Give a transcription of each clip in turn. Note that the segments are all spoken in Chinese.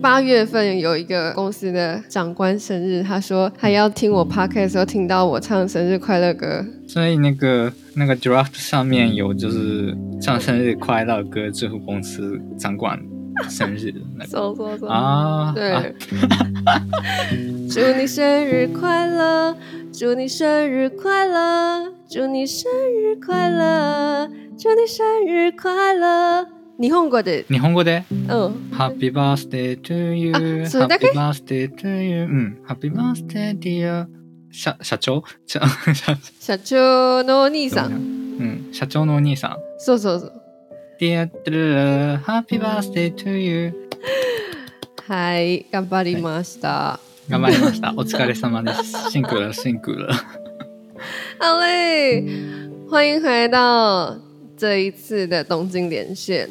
八月份有一个公司的长官生日，他说他要听我 podcast 的时候听到我唱生日快乐歌。所以那个那个 draft 上面有就是唱生日快乐歌，祝福公司长官生日那个。走走走啊！对，啊、祝你生日快乐，祝你生日快乐，祝你生日快乐，祝你生日快乐。日本语で？日本语で？嗯。Happy birthday to you. あ、それだけ？Happy birthday to you. うん。Happy birthday dear 社社长社社长のお兄さん。うん。社长のお兄さん。そうそうそう。Dear Happy birthday to you. はい、顽张りました。顽张りました。お疲れ様です。辛苦了，辛苦了。好嘞，欢迎回到这一次的东京连线。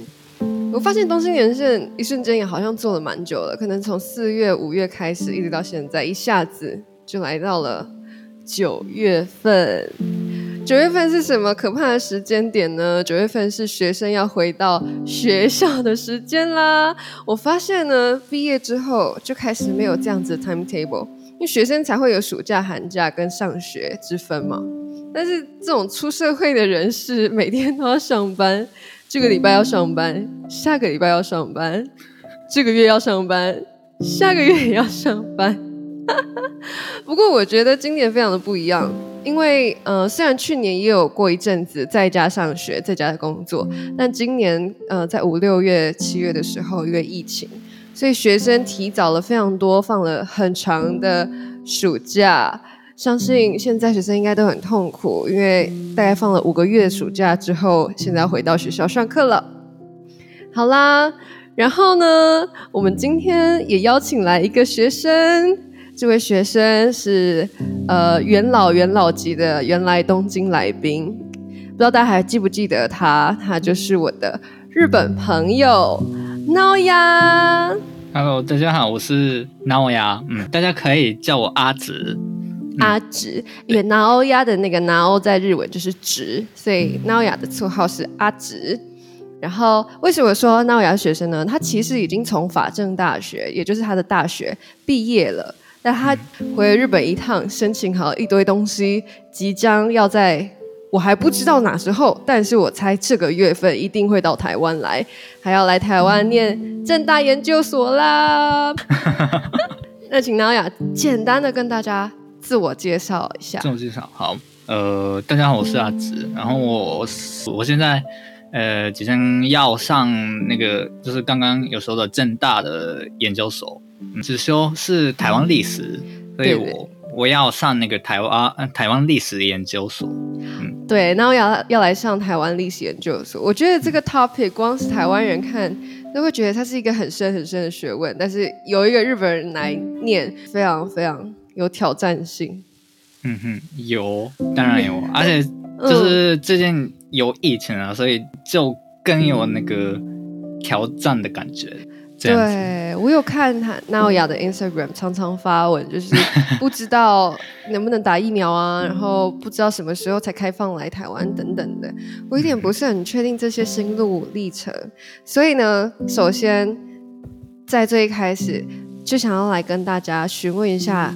我发现东兴连线一瞬间也好像做了蛮久了，可能从四月、五月开始，一直到现在，一下子就来到了九月份。九月份是什么可怕的时间点呢？九月份是学生要回到学校的时间啦。我发现呢，毕业之后就开始没有这样子的 timetable，因为学生才会有暑假、寒假跟上学之分嘛。但是这种出社会的人士，每天都要上班。这个礼拜要上班，下个礼拜要上班，这个月要上班，下个月也要上班。不过我觉得今年非常的不一样，因为呃，虽然去年也有过一阵子在家上学、在家工作，但今年呃，在五六月、七月的时候，因为疫情，所以学生提早了非常多，放了很长的暑假。相信现在学生应该都很痛苦，因为大概放了五个月暑假之后，现在回到学校上课了。好啦，然后呢，我们今天也邀请来一个学生，这位学生是呃元老元老级的原来东京来宾，不知道大家还记不记得他？他就是我的日本朋友，Noya。Hello，大家好，我是 Noya，嗯，大家可以叫我阿直。阿直，因为 Naoya 的那个 Nao 在日文就是直，所以 Naoya 的绰号是阿直。然后为什么说 Naoya 学生呢？他其实已经从法政大学，也就是他的大学毕业了，但他回日本一趟，申请好一堆东西，即将要在我还不知道哪时候，但是我猜这个月份一定会到台湾来，还要来台湾念政大研究所啦。那请 Naoya 简单的跟大家。自我介绍一下。自我介绍，好，呃，大家好，我是阿直，然后我我现在呃即将要上那个就是刚刚有说的正大的研究所，只修是台湾历史，所以我对对。我要上那个台湾台湾历史研究所。嗯，对，然后要要来上台湾历史研究所，我觉得这个 topic 光是台湾人看都会觉得它是一个很深很深的学问，但是有一个日本人来念，非常非常。有挑战性，嗯哼，有，当然有，而且就是最近有疫情啊，嗯、所以就更有那个挑战的感觉。对，我有看他 Naoya 的 Instagram，常常发文，就是不知道 能不能打疫苗啊，然后不知道什么时候才开放来台湾等等的，我有点不是很确定这些心路历程。所以呢，首先在最一开始就想要来跟大家询问一下。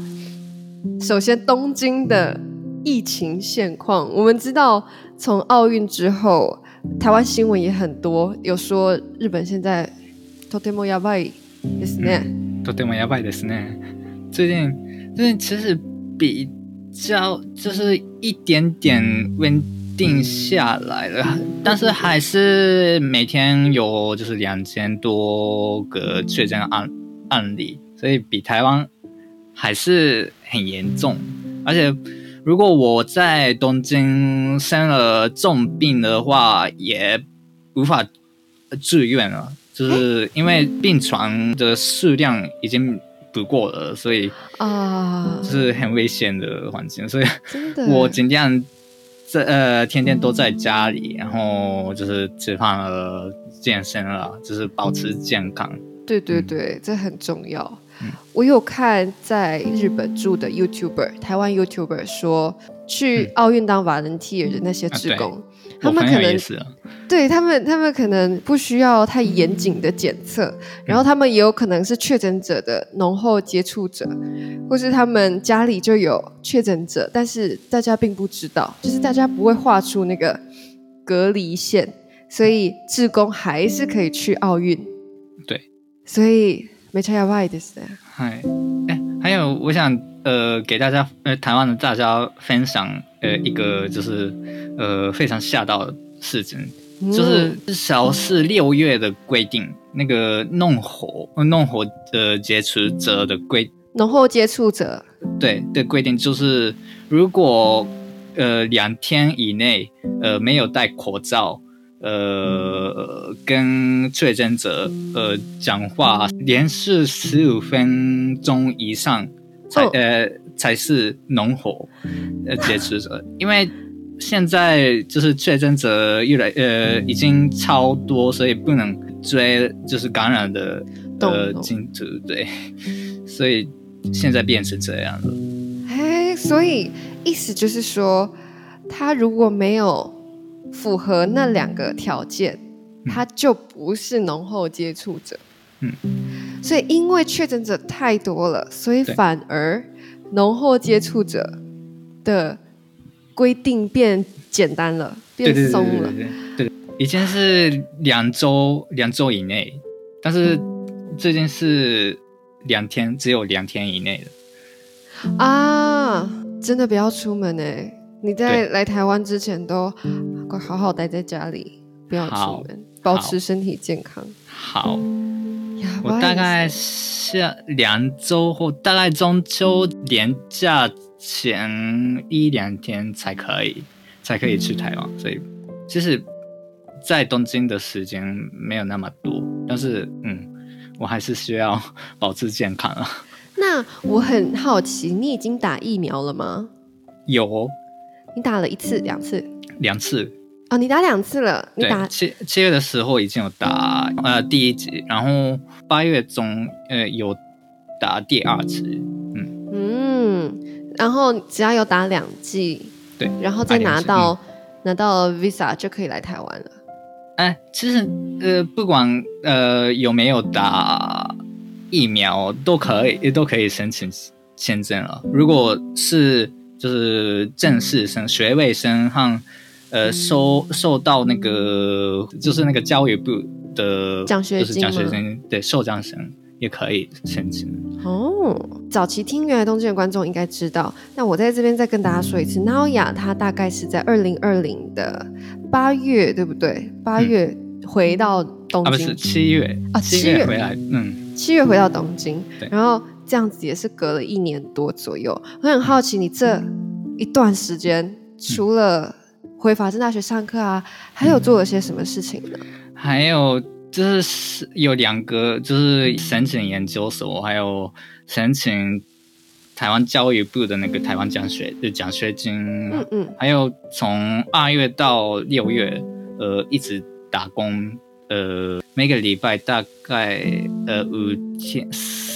首先，东京的疫情现况，我们知道从奥运之后，台湾新闻也很多，有说日本现在とてもやばいですね。とてもやばいですね。最近最近其实比较就是一点点稳定下来了，但是还是每天有就是两千多个确诊案案例，所以比台湾 还是。很严重，而且如果我在东京生了重病的话，也无法住院了，就是因为病床的数量已经不够了，所以啊，是很危险的环境，所以我尽量在呃天天都在家里，然后就是吃饭了、健身了，就是保持健康。对对对，嗯、这很重要。嗯、我有看在日本住的 YouTuber，台湾 YouTuber 说，去奥运当 volunteer 的那些职工，嗯啊、他们可能对他们，他们可能不需要太严谨的检测，嗯、然后他们也有可能是确诊者的浓厚接触者，或是他们家里就有确诊者，但是大家并不知道，就是大家不会画出那个隔离线，所以志工还是可以去奥运。对，所以没差呀，why this？嗨，哎，还有我想呃给大家呃台湾的大家分享呃一个就是呃非常吓到的事情。就是至少是六月的规定，那个弄火弄火的接触者的规，浓厚接触者对的规定就是，如果呃两天以内呃没有戴口罩，呃跟确诊者呃讲话连续十五分钟以上才、哦、呃才是浓火呃接触者，因为。现在就是确诊者越来呃已经超多，所以不能追就是感染的呃进度对，所以现在变成这样了。哎，所以意思就是说，他如果没有符合那两个条件，嗯、他就不是浓厚接触者。嗯，所以因为确诊者太多了，所以反而浓厚接触者的。规定变简单了，变松了。对，对，对，对，对，以前是两周，两周以内，但是最近是两天，只有两天以内的。啊，真的不要出门哎！你在来台湾之前都乖好好待在家里，不要出门，保持身体健康。好，我大概下两周后，大概中秋连假。前一两天才可以，才可以去台湾，所以其实，在东京的时间没有那么多，但是嗯，我还是需要 保持健康啊。那我很好奇，你已经打疫苗了吗？有，你打了一次、两次？两次。哦，你打两次了？你打七七月的时候已经有打呃第一剂，然后八月中呃有打第二次。嗯嗯。然后只要有打两季，对，然后再拿到、嗯、拿到 visa 就可以来台湾了。哎，其实呃，不管呃有没有打疫苗，都可以都可以申请签证了。如果是就是正式生、学位生和呃收受到那个就是那个教育部的奖学金，奖学金对受奖生。也可以申请。哦。早期听原来东京的观众应该知道，那我在这边再跟大家说一次，Naoya 他大概是在二零二零的八月，对不对？八月回到东京，嗯、啊不是七月啊，七月。回来，嗯，七月回到东京，然后这样子也是隔了一年多左右。我很好奇，你这一段时间除了回法政大学上课啊，还有做了些什么事情呢？还有。就是有两个，就是申请研究所，还有申请台湾教育部的那个台湾奖学的奖学金，嗯嗯，还有从二月到六月，呃，一直打工，呃，每个礼拜大概呃五天，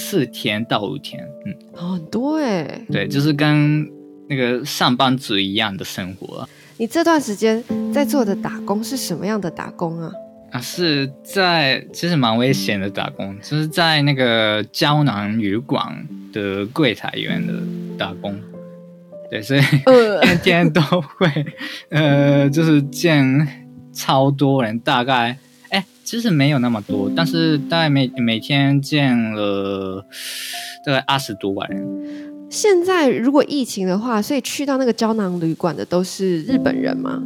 四天到五天，嗯，很多哎，对，就是跟那个上班族一样的生活。你这段时间在做的打工是什么样的打工啊？啊，是在其实蛮危险的打工，就是在那个胶囊旅馆的柜台员的打工，对，所以 天天都会，呃，就是见超多人，大概，哎，其实没有那么多，但是大概每每天见了大概二十多万人。现在如果疫情的话，所以去到那个胶囊旅馆的都是日本人吗？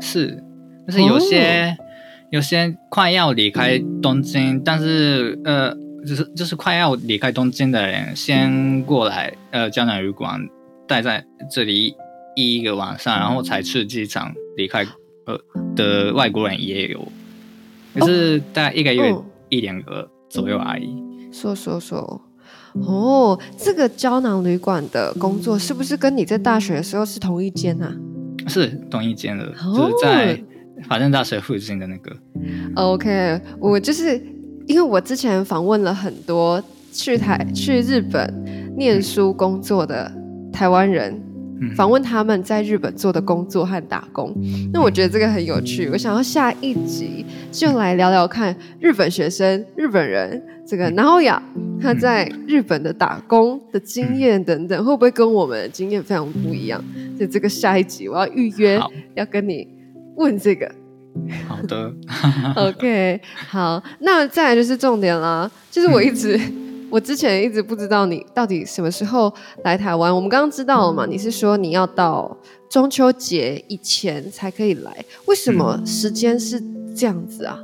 是，但是有些。哦有些快要离开东京，但是呃，就是就是快要离开东京的人，先过来呃胶囊旅馆待在这里一个晚上，然后才去机场离开呃的外国人也有，可是大概一个月、哦、一两个左右而已。说说说，哦，这个胶囊旅馆的工作是不是跟你在大学的时候是同一间啊？是同一间的，哦、就是在。法政大学附近的那个，嗯，OK，我就是因为我之前访问了很多去台去日本念书工作的台湾人。访问他们在日本做的工作和打工，那我觉得这个很有趣。我想要下一集就来聊聊看日本学生、日本人这个 Naoya 他在日本的打工的经验等等，会不会跟我们的经验非常不一样？就这个下一集我要预约要跟你问这个。好的，OK，好，那再来就是重点啦，就是我一直。我之前一直不知道你到底什么时候来台湾。我们刚刚知道了嘛？你是说你要到中秋节以前才可以来？为什么时间是这样子啊？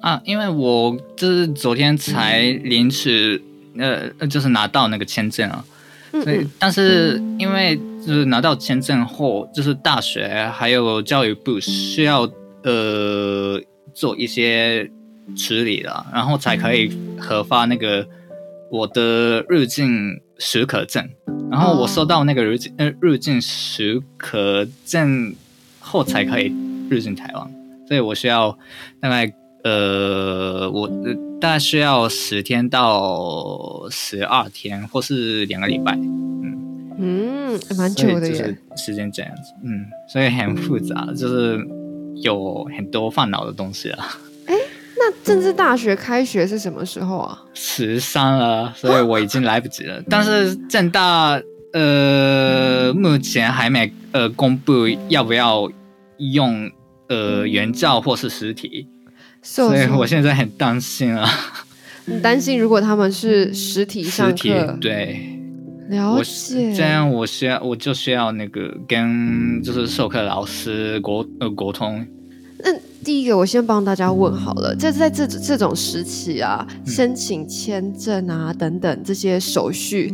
啊，因为我就是昨天才临时呃，就是拿到那个签证啊。所以，但是因为就是拿到签证后，就是大学还有教育部需要呃做一些处理了，然后才可以核发那个。我的入境许可证，然后我收到那个入境呃入境许可证后才可以入境台湾，所以我需要大概呃我大概需要十天到十二天，或是两个礼拜，嗯。嗯，蛮久的耶，时间这样子，嗯，所以很复杂，就是有很多烦恼的东西啊。那政治大学开学是什么时候啊？十三了，所以我已经来不及了。但是政大呃目前还没呃公布要不要用呃原教或是实体，所以我现在很担心啊。你担心如果他们是实体上课？对，了解。这样我需要我就需要那个跟就是授课老师沟呃沟通。那第一个，我先帮大家问好了，这在这这种时期啊，申请签证啊等等这些手续，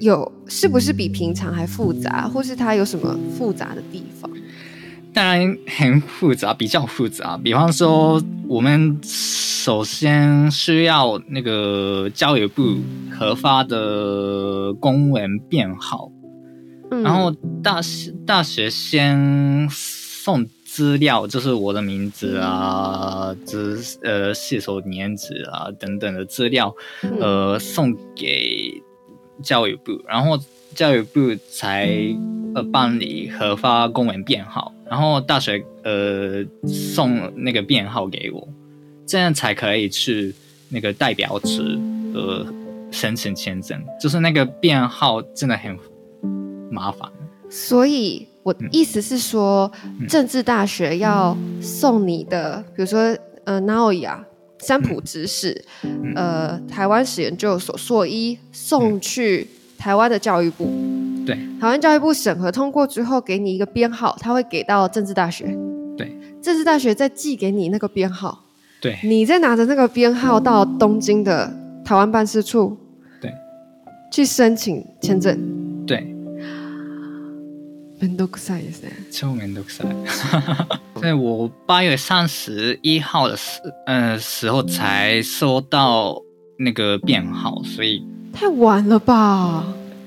有是不是比平常还复杂，或是它有什么复杂的地方？当然很复杂，比较复杂。比方说，我们首先需要那个教育部核发的公文编号，嗯、然后大学大学先送。资料就是我的名字啊，资呃信手年资啊等等的资料，呃送给教育部，然后教育部才呃办理核发公文编号，然后大学呃送那个编号给我，这样才可以去那个代表处呃申请签证，就是那个编号真的很麻烦，所以。我意思是说，嗯、政治大学要送你的，嗯、比如说，呃，Naoya 三浦知识，嗯、呃，台湾史研究所硕一送去台湾的教育部，对，台湾教育部审核通过之后，给你一个编号，他会给到政治大学，对，政治大学再寄给你那个编号，对，你再拿着那个编号到东京的台湾办事处，对，去申请签证，对。面倒くさいですね，超面倒くさい。在我八月三十一号的时，呃时候才收到那个编号，所以太晚了吧？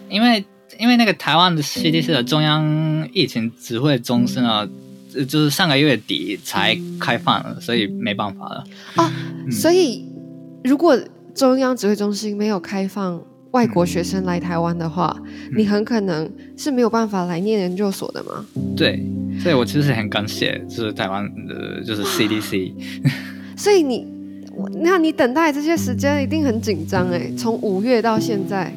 因为因为那个台湾的 CDC 的中央疫情指挥中心啊，就是上个月底才开放了，所以没办法了。哦，嗯、所以如果中央指挥中心没有开放。 外国学生来台湾的话，嗯、你很可能是没有办法来念研究所的吗？对，所以我其实很感谢，就是台湾的，就是 CDC。所以你，那你等待这些时间一定很紧张哎，从五月到现在。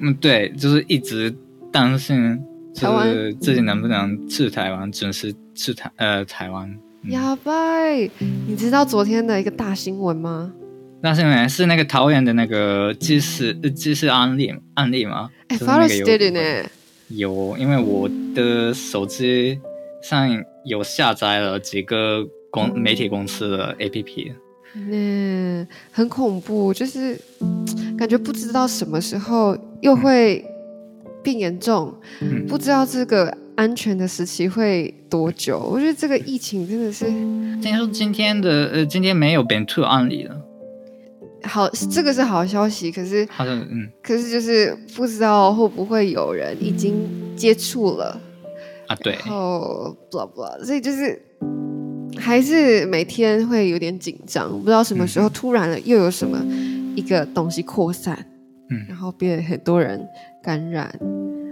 嗯，对，就是一直担心，就是自己能不能去台湾，准时去台呃台湾。呀拜，你知道昨天的一个大新闻吗？那是呢，是那个桃园的那个知识知识案例案例吗？哎、欸，发了视频呢。有，因为我的手机上有下载了几个公媒体公司的 APP。嗯，很恐怖，就是感觉不知道什么时候又会变严重，嗯、不知道这个安全的时期会多久。我觉得这个疫情真的是。听说今天的呃，今天没有本土案例了。好，这个是好消息，可是好像嗯，可是就是不知道会不会有人已经接触了啊？对，然后 blah blah，所以就是还是每天会有点紧张，不知道什么时候突然了又有什么一个东西扩散。然后被很多人感染，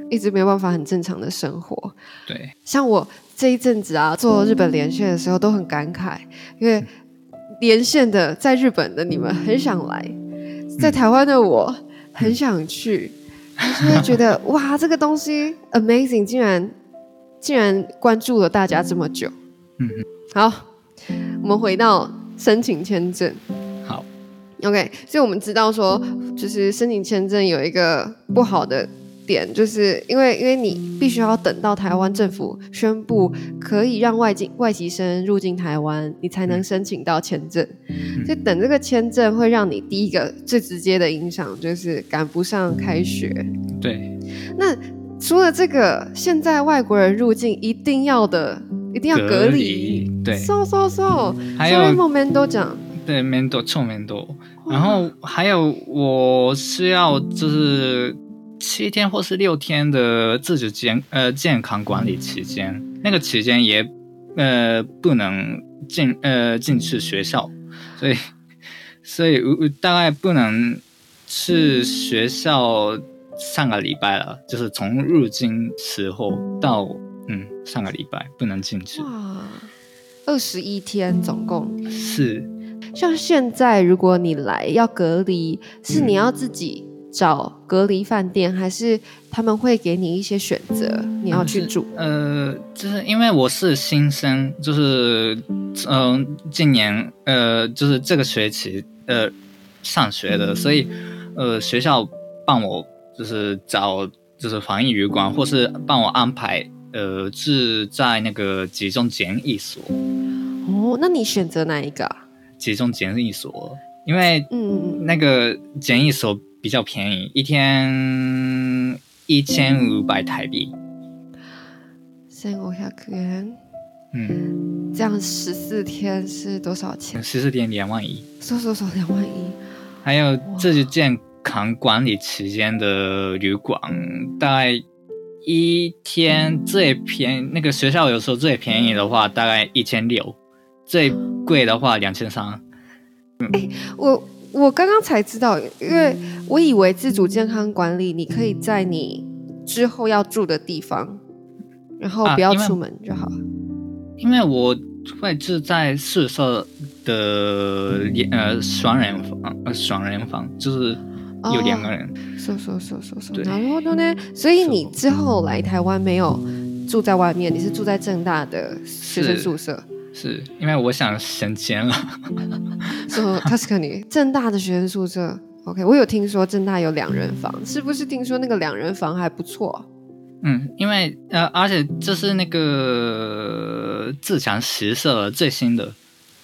一直没有办法很正常的生活。对，像我这一阵子啊，做日本连线的时候都很感慨，因为连线的在日本的你们很想来，在台湾的我很想去，就会觉得哇，这个东西 amazing，竟然竟然关注了大家这么久。嗯，好，我们回到申请签证。好，OK，所以我们知道说，就是申请签证有一个不好的点，就是因为因为你必须要等到台湾政府宣布可以让外境外籍生入境台湾，你才能申请到签证。所以等这个签证会让你第一个最直接的影响就是赶不上开学。对，那除了这个，现在外国人入境一定要的。一定要隔离，对，so so so，，还有面都讲，对，面都臭面都，然后还有我需要就是七天或是六天的自主健呃健康管理期间，那个期间也呃不能进呃进去学校，所以所以我大概不能去学校上个礼拜了，就是从入境时候到。嗯，上个礼拜不能进去。哇，二十一天总共是。像现在，如果你来要隔离，是你要自己找隔离饭店，嗯，还是他们会给你一些选择，你要去住？呃，就是因为我是新生，就是嗯，呃，今年呃，就是这个学期呃上学的，所以呃，学校帮我就是找就是防疫旅馆，或是帮我安排。呃，是在那个集中检疫所。哦，那你选择哪一个？集中检疫所，因为嗯，那个检疫所比较便宜，一天一千五百台币。千五百元。嗯，这样十四天是多少钱？十四天两万一。说说说，两万一。还有自己健康管理期间的旅馆，大概。一天最便宜，那个学校有时候最便宜的话大概一千六，最贵的话两千三。哎，我我刚刚才知道，因为我以为自主健康管理，你可以在你之后要住的地方，然后不要出门就好。啊，因为，因为我会住在宿舍的呃双人房，呃双人房就是。有两个人，说说说说说，然后呢？所以你之后来台湾没有住在外面，你是住在正大的学生宿舍？是，因为我想省钱了。说确かに正大的学生宿舍，OK，我有听说正大有两人房，是不是？听说那个两人房还不错。嗯，因为呃，而且这是那个自强实社最新的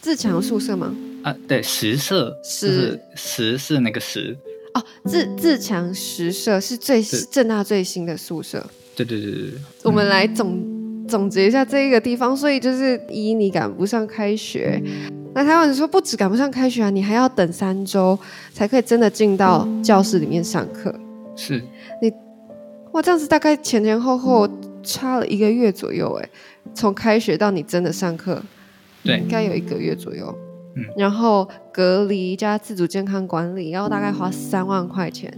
自强宿舍吗？啊，对，实社是实是那个实。哦，自自强实社是最正大最新的宿舍。对对对对，我们来总、嗯、总结一下这一个地方。所以就是一，你赶不上开学。那台湾人说不止赶不上开学啊，你还要等三周才可以真的进到教室里面上课。是你哇，这样子大概前前后后差了一个月左右哎，从开学到你真的上课，对，应该有一个月左右。嗯，然后隔离加自主健康管理，要大概花三万块钱。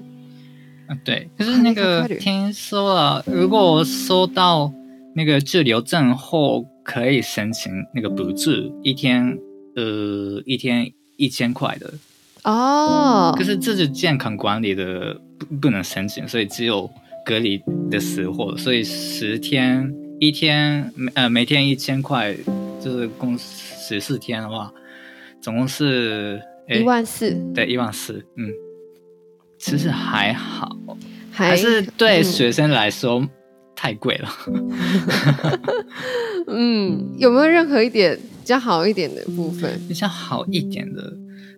啊，对，可是那个听说了，如果收到那个滞留证后，可以申请那个补助，一天呃一天一千块的。哦，可是这是健康管理的不不能申请，所以只有隔离的时候，所以十天一天呃每天一千块，就是共十四天的话。总共是一万四，对，一万四，嗯，其实还好，还，还是对学生来说、嗯、太贵了。嗯，有没有任何一点比较好一点的部分？比较好一点的，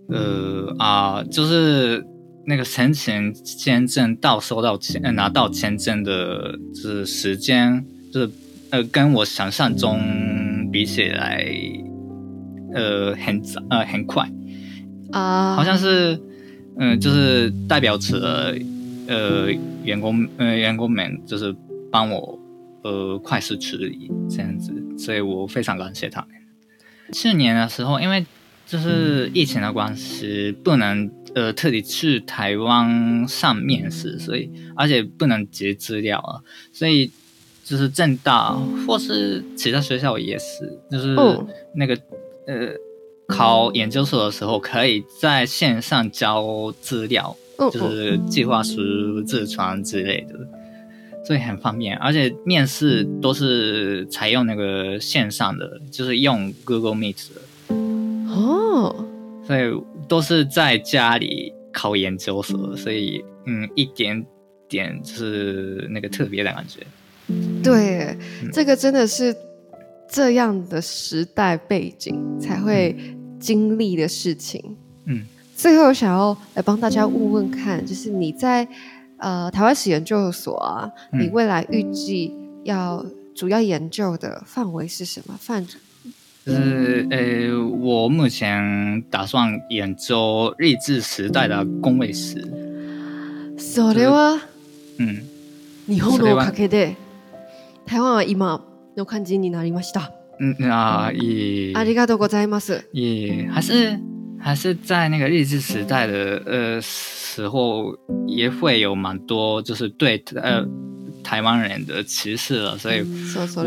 呃啊，就是那个申请签证到收到签拿到签证的，就是时间，就是呃，跟我想象中比起来。呃，很早，呃，很快，啊、uh...，好像是，嗯、呃，就是代表着，呃，员工，呃，员工们就是帮我，呃，快速处理这样子，所以我非常感谢他们。去年的时候，因为就是疫情的关系，不能，呃特地去台湾上面试，所以而且不能截资料啊，所以就是正大或是其他学校也是，就是那个、嗯、呃考研究所的时候可以在线上交资料，嗯、就是计划书、自传之类的。所以很方便，而且面试都是采用那个线上的，就是用 Google Meet 的。哦，所以都是在家里考研究所，所以嗯，一点点就是那个特别的感觉。对，嗯、这个真的是这样的时代背景才会经历的事情。嗯，最后想要来帮大家问问看，就是你在。呃，台湾史研究所啊，嗯、你未来预计要主要研究的范围是什么范畴？就是呃，我目前打算研究日治时代的工位史。それは、嗯，日本のおかげで台湾は今の感じになりました。嗯啊，也ありがとうございます。也还是 还是在那个日治时代的呃。时候也会有蛮多，就是对呃台湾人的歧视了，所以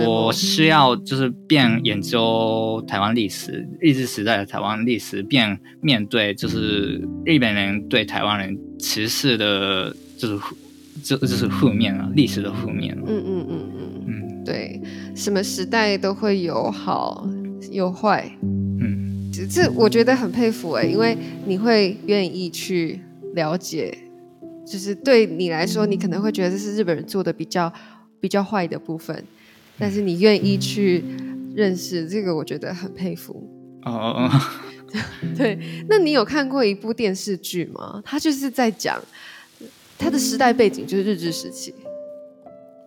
我需要就是变研究台湾历史，日治时代的台湾历史，变面对就是日本人对台湾人歧视的，就是就就是负面了，历史的负面。嗯嗯嗯嗯嗯，对，什么时代都会有好有坏。嗯，这这我觉得很佩服哎，因为你会愿意去。了解，就是对你来说，你可能会觉得这是日本人做的比较比较坏的部分，但是你愿意去认识这个，我觉得很佩服。哦，对，那你有看过一部电视剧吗？它就是在讲它的时代背景，就是日治时期，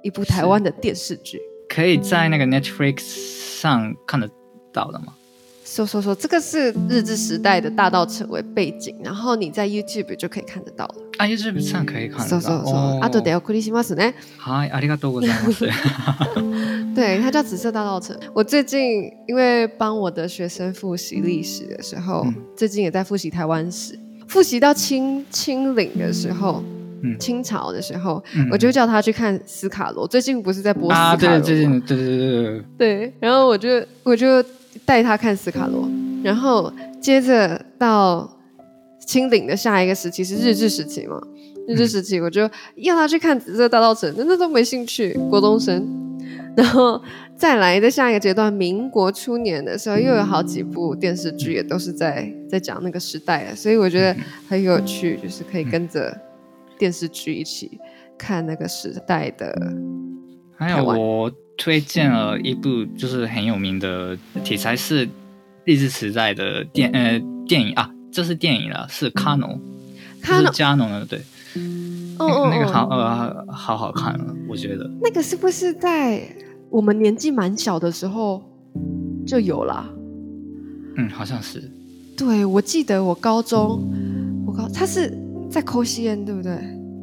一部台湾的电视剧，可以在那个 Netflix 上看得到的吗？说说说，这个是日治时代的大稻埕为背景，然后你在 YouTube 就可以看得到了。啊，YouTube 上可以看得到。说说说，あとでお送りしますね。はい、ありがとうございます。对，它叫紫色大稻埕。我最近因为帮我的学生复习历史的时候，嗯、最近也在复习台湾史，复习到清清领的时候，嗯、清朝的时候，嗯、我就叫他去看斯卡罗。最近不是在播斯卡罗吗？啊，对，最近，对对对对。对，然后我就我就。 带他看斯卡罗，然后接着到清领的下一个时期是日治时期嘛？日治时期我就要他去看紫色大稻埕，那都没兴趣，国中生。然后再来的下一个阶段，民国初年的时候又有好几部电视剧也都是在在讲那个时代的，所以我觉得很有趣，就是可以跟着电视剧一起看那个时代的。还有我。推荐了一部就是很有名的题材是日治时代的电呃电影啊，这是电影了，是卡农，是加农的对，哦哦，那个好呃好好看了，我觉得那个是不是在我们年纪蛮小的时候就有了？嗯，好像是。对，我记得我高中，我高他是在科西恩对不对？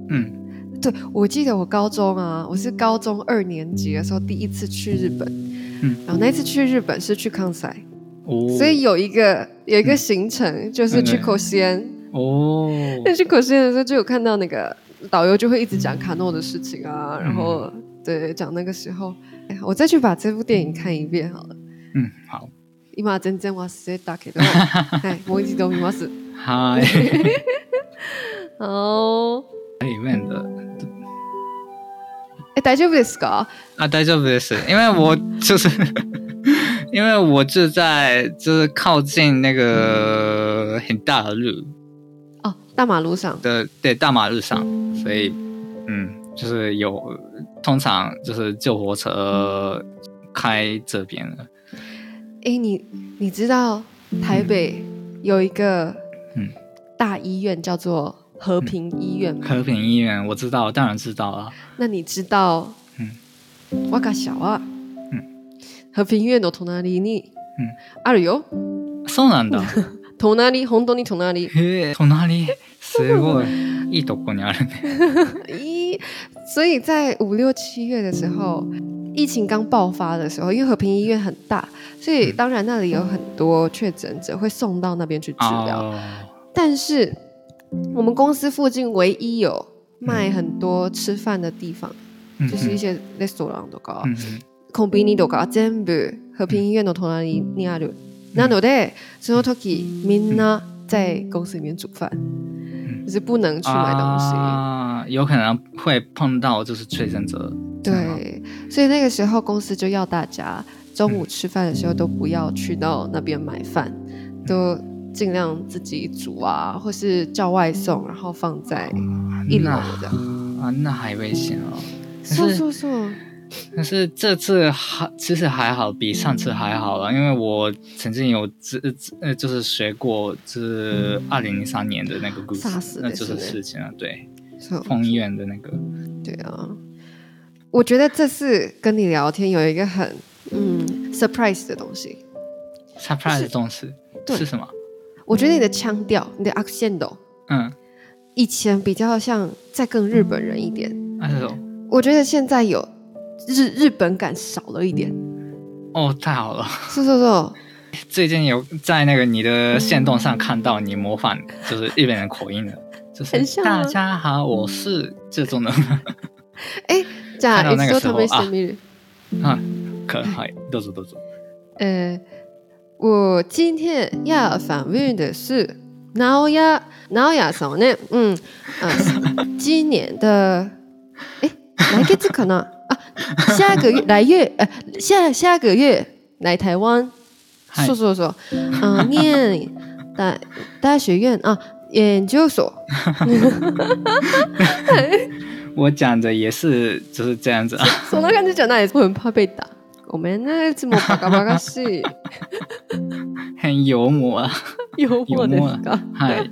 嗯。对，我记得我高中啊，我是高中二年级的时候第一次去日本，嗯，然后那次去日本是去康塞，哦，所以有一个有一个行程就是去口仙，哦，那去口仙的时候就有看到那个导游就会一直讲卡诺的事情啊，然后对讲那个时候，哎，我再去把这部电影看一遍好了，嗯，好，今全然忘れたけど，哎，もう一度见ます，嗨，好，里面的。 大丈夫ですか？啊，大丈夫です，因为我就是因为我就在就是靠近那个很大的路哦，大马路上的对大马路上，所以嗯，就是有通常就是救火车开这边了。哎，你你知道台北有一个嗯大医院叫做？ 和平医院，和平医院，我知道，当然知道了。那你知道，嗯，我噶小啊，嗯，和平医院の隣に、嗯，あるよ。そうなんだ。隣、本当に隣。へえ、隣、すごい、いいとこにあるね。一，所以在五六七月的时候，疫情刚爆发的时候，因为和平医院很大，所以当然那里有很多确诊者会送到那边去治疗，哦、但是。 我们公司附近唯一有卖很多吃饭的地方，嗯、就是一些 restaurant とか、コンビニとか全部和平医院の隣にある。なのでその时みんな在公司里面煮饭，嗯、就是不能去买东西啊，有可能会碰到就是确诊者。对，所以那个时候公司就要大家中午吃饭的时候都不要去到那边买饭，嗯、都 尽量自己煮啊，或是叫外送，然后放在一楼的啊，那还危险哦。是是是。但是这次还其实还好，比上次还好了，因为我曾经有呃就是学过，就是二零零三年的那个故事，那就是事情啊，对，丰医院的那个，对啊，我觉得这次跟你聊天有一个很嗯 surprise 的东西，surprise 的东西是什么？我觉得你的腔调，你的 accent，嗯，以前比较像再更日本人一点，那种，我觉得现在有。日日本感少了一点哦，太好了！是是是，最近有在那个你的限动上看到你模仿，就是日本人口音的，就是很像大家好，我是这种的。哎，じゃあ一度试してみる。啊，可以，どうぞどうぞ。呃， 我今天要访问的是直哉直哉さんね。嗯啊，今年的哎，来月かな？下个月来月，呃，下下个月来台湾，说说说，嗯，念大大学院啊，研究所。我讲的也是就是这样子啊。そんな感じじゃない？我很怕被打。 ごめんね，いつもバカバカしい。很幽默啊，幽默ですか？嗨，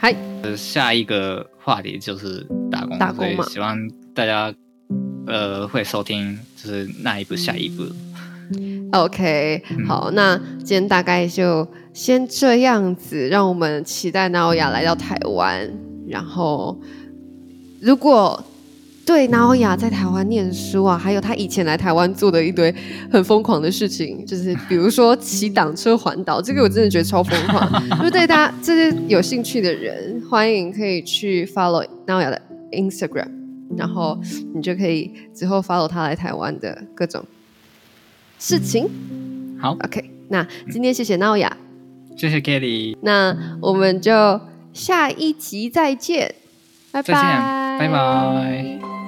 嗨。下一个话题就是打工，打工嘛，希望大家。呃，会收听就是那一部下一部。OK，、嗯、好，那今天大概就先这样子，让我们期待直哉来到台湾。然后，如果 对直哉在台湾念书啊，还有他以前来台湾做的一堆很疯狂的事情，就是比如说骑挡车环岛，这个我真的觉得超疯狂。如果对大家这些有兴趣的人，欢迎可以去 follow 直哉的 Instagram。然后你就可以之后 follow 他来台湾的各种事情。好，OK，那今天谢谢直哉，谢谢 Kelly，那我们就下一集再见，拜拜，拜拜。